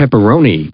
pepperoni.